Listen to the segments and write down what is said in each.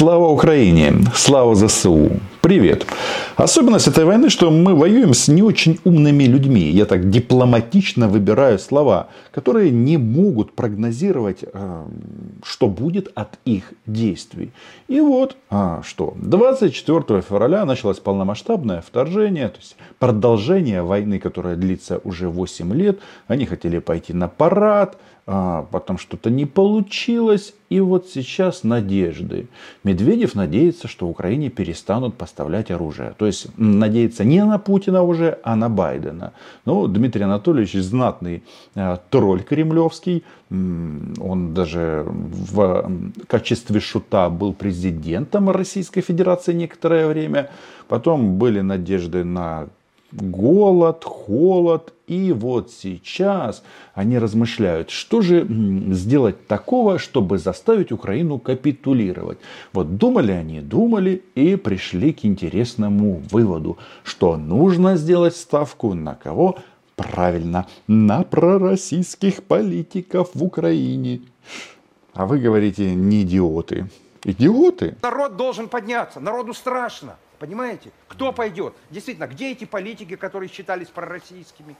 Слава Украине! Слава ЗСУ! Привет! Особенность этой войны, что мы воюем с не очень умными людьми. Я так дипломатично выбираю слова, которые не могут прогнозировать, э, что будет от их действий. И вот, а, что, 24 февраля началось полномасштабное вторжение, то есть продолжение войны, которая длится уже 8 лет. Они хотели пойти на парад, а, потом что-то не получилось, и вот сейчас надежды. Медведев надеется, что Украине перестанут поставлять оружие. То есть надеется не на Путина уже, а на Байдена. Ну, Дмитрий Анатольевич знатный э, тролль кремлевский. Он даже в качестве шута был президентом Российской Федерации некоторое время. Потом были надежды на голод, холод. И вот сейчас они размышляют, что же сделать такого, чтобы заставить Украину капитулировать. Вот думали они, думали и пришли к интересному выводу, что нужно сделать ставку на кого? Правильно, на пророссийских политиков в Украине. А вы говорите, не идиоты. Идиоты? Народ должен подняться, народу страшно. Понимаете? Кто пойдет? Действительно, где эти политики, которые считались пророссийскими?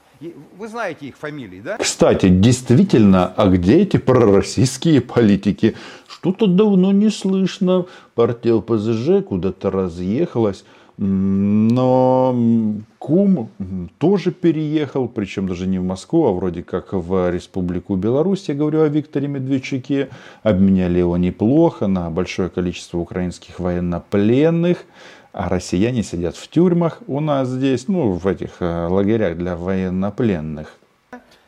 Вы знаете их фамилии, да? Кстати, действительно, а где эти пророссийские политики? Что-то давно не слышно. Партия ЛПЗЖ куда-то разъехалась. Но Кум тоже переехал, причем даже не в Москву, а вроде как в Республику Беларусь. Я говорю о Викторе Медведчуке. Обменяли его неплохо на большое количество украинских военнопленных. А россияне сидят в тюрьмах у нас здесь, ну, в этих э, лагерях для военнопленных.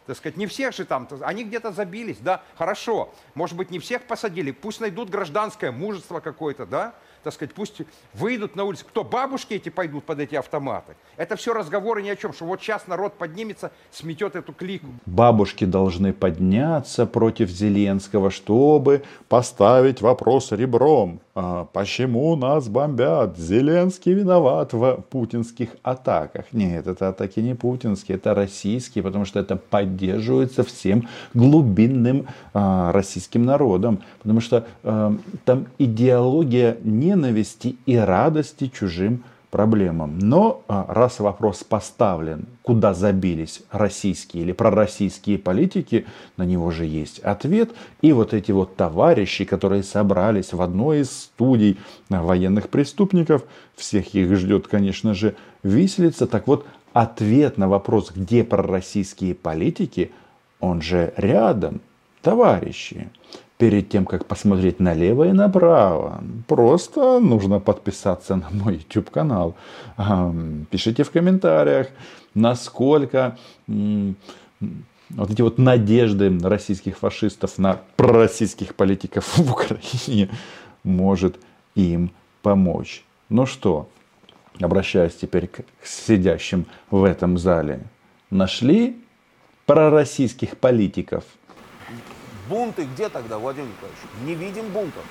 Так сказать, не всех же там, они где-то забились, да, хорошо. Может быть, не всех посадили, пусть найдут гражданское мужество какое-то, да, так сказать, пусть выйдут на улицу. Кто, бабушки эти пойдут под эти автоматы? Это все разговоры ни о чем, что вот сейчас народ поднимется, сметет эту клику. Бабушки должны подняться против Зеленского, чтобы поставить вопрос ребром. А, почему нас бомбят? Зеленский виноват в путинских атаках. Нет, это атаки не путинские, это российские, потому что это поддерживается всем глубинным а, российским народом. Потому что а, там идеология не ненависти и радости чужим проблемам. Но а, раз вопрос поставлен, куда забились российские или пророссийские политики, на него же есть ответ. И вот эти вот товарищи, которые собрались в одной из студий военных преступников, всех их ждет, конечно же, виселица. Так вот, ответ на вопрос, где пророссийские политики, он же рядом, товарищи перед тем, как посмотреть налево и направо, просто нужно подписаться на мой YouTube канал. Пишите в комментариях, насколько вот эти вот надежды российских фашистов на пророссийских политиков в Украине может им помочь. Ну что, обращаюсь теперь к сидящим в этом зале. Нашли пророссийских политиков – Бунты где тогда, Владимир Николаевич? Не видим бунтов.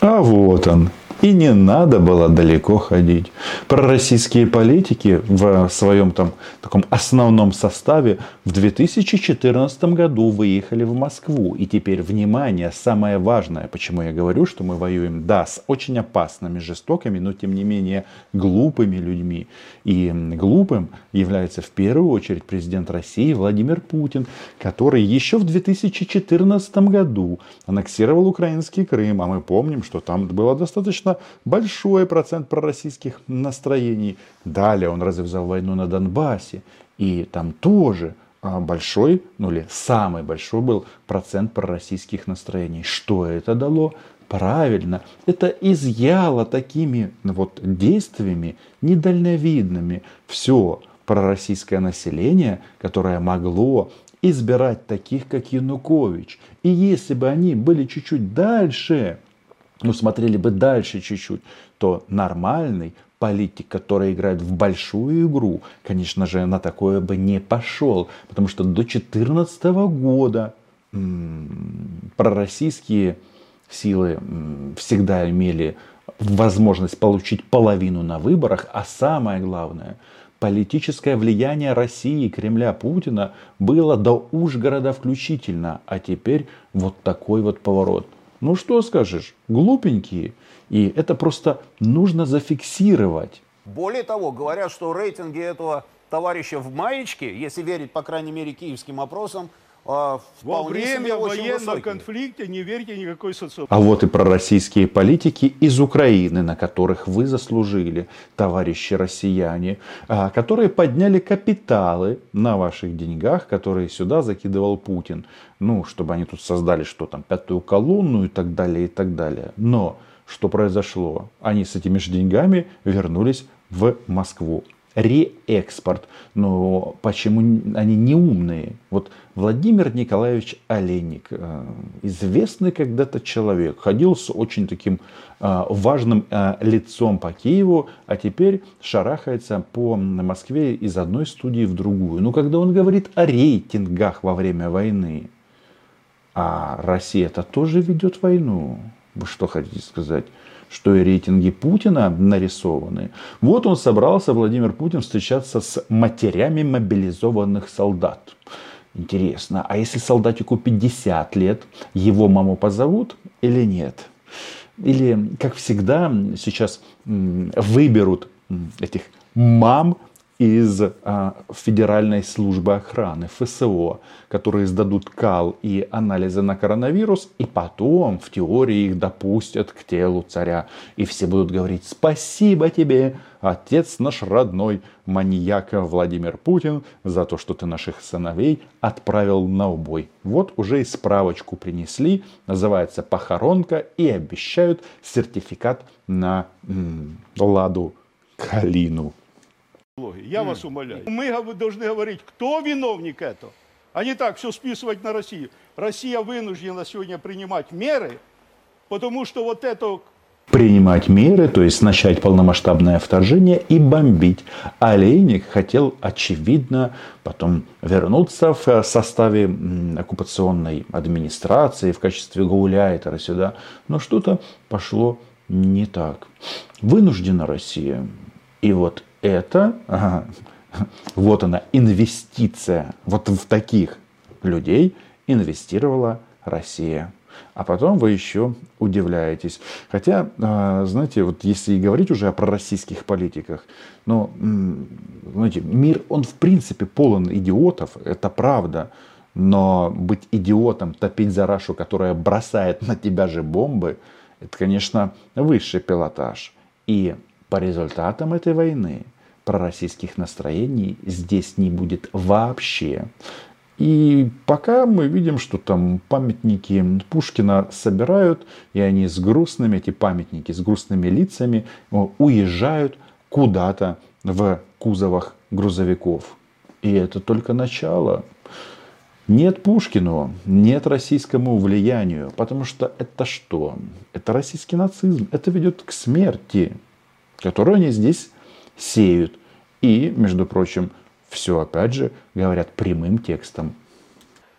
А вот он. И не надо было далеко ходить. Пророссийские политики в своем там таком основном составе в 2014 году выехали в Москву. И теперь, внимание, самое важное, почему я говорю, что мы воюем, да, с очень опасными, жестокими, но тем не менее глупыми людьми. И глупым является в первую очередь президент России Владимир Путин, который еще в 2014 году аннексировал украинский Крым. А мы помним, что там было достаточно большой процент пророссийских настроений. Далее он развязал войну на Донбассе. И там тоже а, большой, ну или самый большой был процент пророссийских настроений. Что это дало? Правильно, это изъяло такими вот действиями недальновидными все пророссийское население, которое могло избирать таких, как Янукович. И если бы они были чуть-чуть дальше, ну, смотрели бы дальше чуть-чуть, то нормальный политик, который играет в большую игру, конечно же, на такое бы не пошел. Потому что до 2014 года пророссийские силы всегда имели возможность получить половину на выборах, а самое главное, политическое влияние России, Кремля, Путина было до Ужгорода включительно, а теперь вот такой вот поворот. Ну что скажешь, глупенькие. И это просто нужно зафиксировать. Более того, говорят, что рейтинги этого товарища в маечке, если верить, по крайней мере, киевским опросам, Во время военного конфликта не верьте никакой социологии. А вот и пророссийские политики из Украины, на которых вы заслужили, товарищи россияне, а, которые подняли капиталы на ваших деньгах, которые сюда закидывал Путин. Ну, чтобы они тут создали что там, пятую колонну и так далее, и так далее. Но что произошло? Они с этими же деньгами вернулись в Москву реэкспорт. Но почему они не умные? Вот Владимир Николаевич Олейник, э, известный когда-то человек, ходил с очень таким э, важным э, лицом по Киеву, а теперь шарахается по Москве из одной студии в другую. Но когда он говорит о рейтингах во время войны, а Россия-то тоже ведет войну. Вы что хотите сказать? что и рейтинги Путина нарисованы. Вот он собрался, Владимир Путин, встречаться с матерями мобилизованных солдат. Интересно, а если солдатику 50 лет, его маму позовут или нет? Или, как всегда, сейчас выберут этих мам из а, Федеральной службы охраны, ФСО, которые сдадут кал и анализы на коронавирус, и потом в теории их допустят к телу царя. И все будут говорить «Спасибо тебе, отец наш родной, маньяк Владимир Путин, за то, что ты наших сыновей отправил на убой». Вот уже и справочку принесли, называется «Похоронка», и обещают сертификат на м- Ладу Калину. Я вас умоляю. Мы должны говорить, кто виновник этого, а не так все списывать на Россию. Россия вынуждена сегодня принимать меры, потому что вот это принимать меры, то есть начать полномасштабное вторжение и бомбить. Олейник хотел, очевидно, потом вернуться в составе оккупационной администрации в качестве гауляйтера сюда. Но что-то пошло не так. Вынуждена Россия. И вот это, ага, вот она, инвестиция. Вот в таких людей инвестировала Россия. А потом вы еще удивляетесь. Хотя, а, знаете, вот если и говорить уже о пророссийских политиках, ну, знаете, мир, он в принципе полон идиотов, это правда. Но быть идиотом, топить за Рашу, которая бросает на тебя же бомбы, это, конечно, высший пилотаж. И по результатам этой войны пророссийских настроений здесь не будет вообще. И пока мы видим, что там памятники Пушкина собирают, и они с грустными, эти памятники с грустными лицами уезжают куда-то в кузовах грузовиков. И это только начало. Нет Пушкину, нет российскому влиянию, потому что это что? Это российский нацизм, это ведет к смерти, которую они здесь сеют. И, между прочим, все опять же говорят прямым текстом.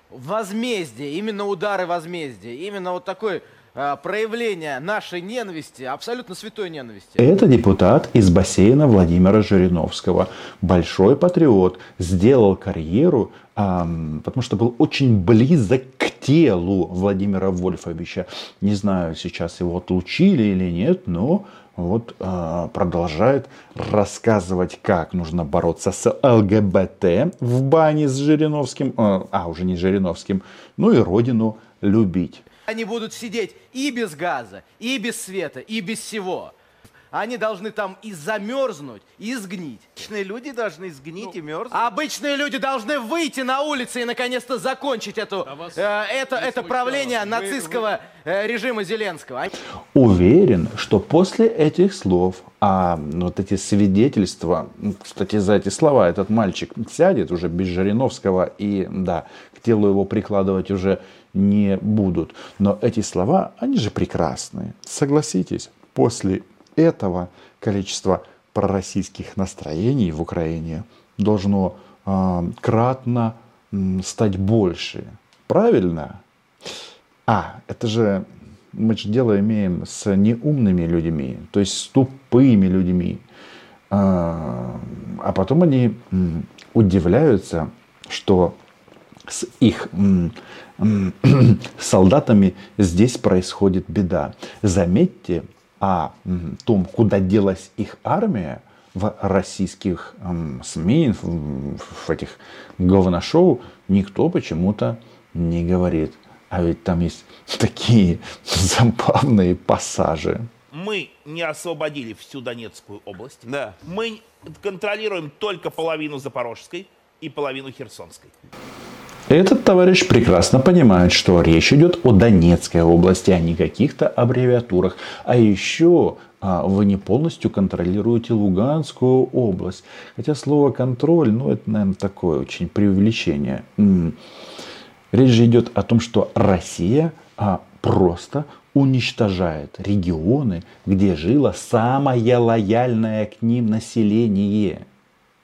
Возмездие, именно удары возмездия, именно вот такое э, проявление нашей ненависти, абсолютно святой ненависти. Это депутат из бассейна Владимира Жириновского. Большой патриот, сделал карьеру, эм, потому что был очень близок к телу Владимира Вольфовича. Не знаю, сейчас его отлучили или нет, но вот э, продолжает рассказывать, как нужно бороться с ЛГБТ в бане с Жириновским, э, а уже не Жириновским, ну и родину любить. Они будут сидеть и без газа, и без света, и без всего. Они должны там и замерзнуть, и сгнить. Обычные люди должны сгнить ну, и мерзнуть. Обычные люди должны выйти на улицы и наконец-то закончить эту, а э, это, это правление вы, нацистского вы... Э, режима Зеленского. Уверен, что после этих слов, а вот эти свидетельства, кстати, за эти слова этот мальчик сядет уже без Жириновского и, да, к телу его прикладывать уже не будут. Но эти слова, они же прекрасные. Согласитесь, после этого количество пророссийских настроений в Украине должно э, кратно э, стать больше. Правильно? А, это же мы же дело имеем с неумными людьми, то есть с тупыми людьми. А, а потом они удивляются, что с их солдатами здесь происходит беда. Заметьте, о м, том, куда делась их армия, в российских СМИ, в этих говношоу никто почему-то не говорит. А ведь там есть такие забавные пассажи. Мы не освободили всю Донецкую область. Да. Мы контролируем только половину Запорожской и половину Херсонской. Этот товарищ прекрасно понимает, что речь идет о Донецкой области, а не каких-то аббревиатурах. А еще а, вы не полностью контролируете Луганскую область. Хотя слово контроль, ну это, наверное, такое очень преувеличение. Речь же идет о том, что Россия а, просто уничтожает регионы, где жило самое лояльное к ним население.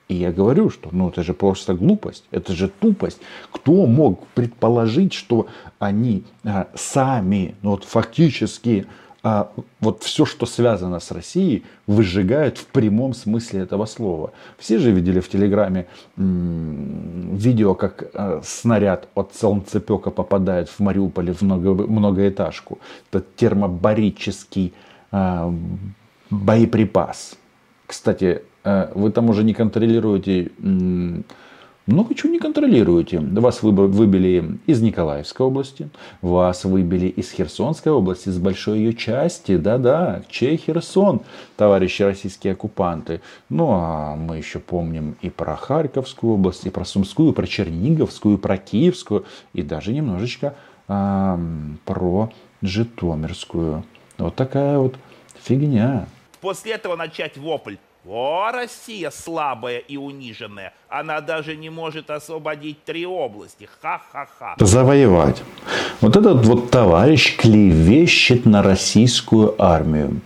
И я говорю, что ну это же просто глупость, это же тупость. Кто мог предположить, что они а, сами, ну вот фактически а, вот все, что связано с Россией, выжигают в прямом смысле этого слова. Все же видели в Телеграме м, видео, как а, снаряд от солнцепека попадает в Мариуполе в много, многоэтажку. Это термобарический а, боеприпас. Кстати, э, вы там уже не контролируете, много чего не контролируете. Вас выбили из Николаевской области, вас выбили из Херсонской области, из большой ее части. Да-да, чей Херсон, товарищи российские оккупанты. Ну, а мы еще помним и про Харьковскую область, и про Сумскую, и про Черниговскую, и про Киевскую, и даже немножечко а, про Житомирскую. Вот такая вот фигня. После этого начать вопль. О, Россия слабая и униженная. Она даже не может освободить три области. Ха-ха-ха. завоевать. Вот этот вот товарищ клевещет на российскую армию.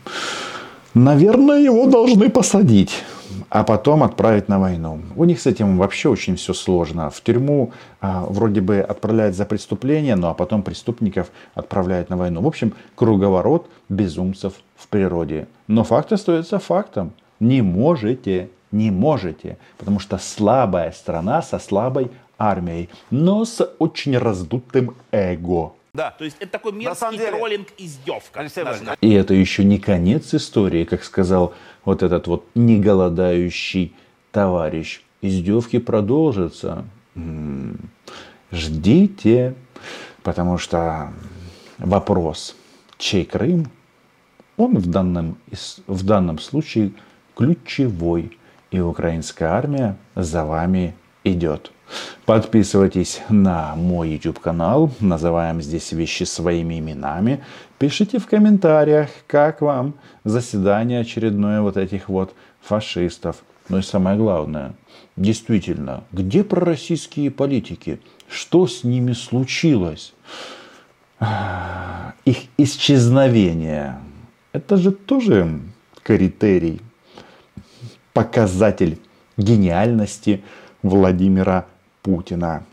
Наверное, его должны посадить, а потом отправить на войну. У них с этим вообще очень все сложно. В тюрьму а, вроде бы отправляют за преступление, ну а потом преступников отправляют на войну. В общем, круговорот безумцев в природе. Но факт остается фактом. Не можете, не можете, потому что слабая страна со слабой армией, но с очень раздутым эго. Да. То есть это такой мерзкий деле- троллинг издевка. Алексей И это еще не конец истории, как сказал вот этот вот неголодающий товарищ. Издевки продолжатся. М, Ждите, потому что вопрос, чей Крым, он в данном, в данном случае ключевой. И украинская армия за вами идет. Подписывайтесь на мой YouTube канал, называем здесь вещи своими именами. Пишите в комментариях, как вам заседание очередное вот этих вот фашистов. Ну и самое главное, действительно, где пророссийские политики? Что с ними случилось? Их исчезновение. Это же тоже критерий, показатель гениальности Владимира Путина.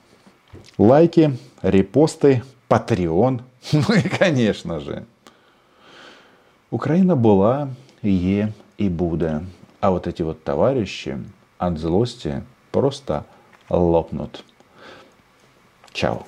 Лайки, репосты, Patreon. Ну и, конечно же, Украина была, є и буде. А вот эти вот товарищи от злости просто лопнут. Чао.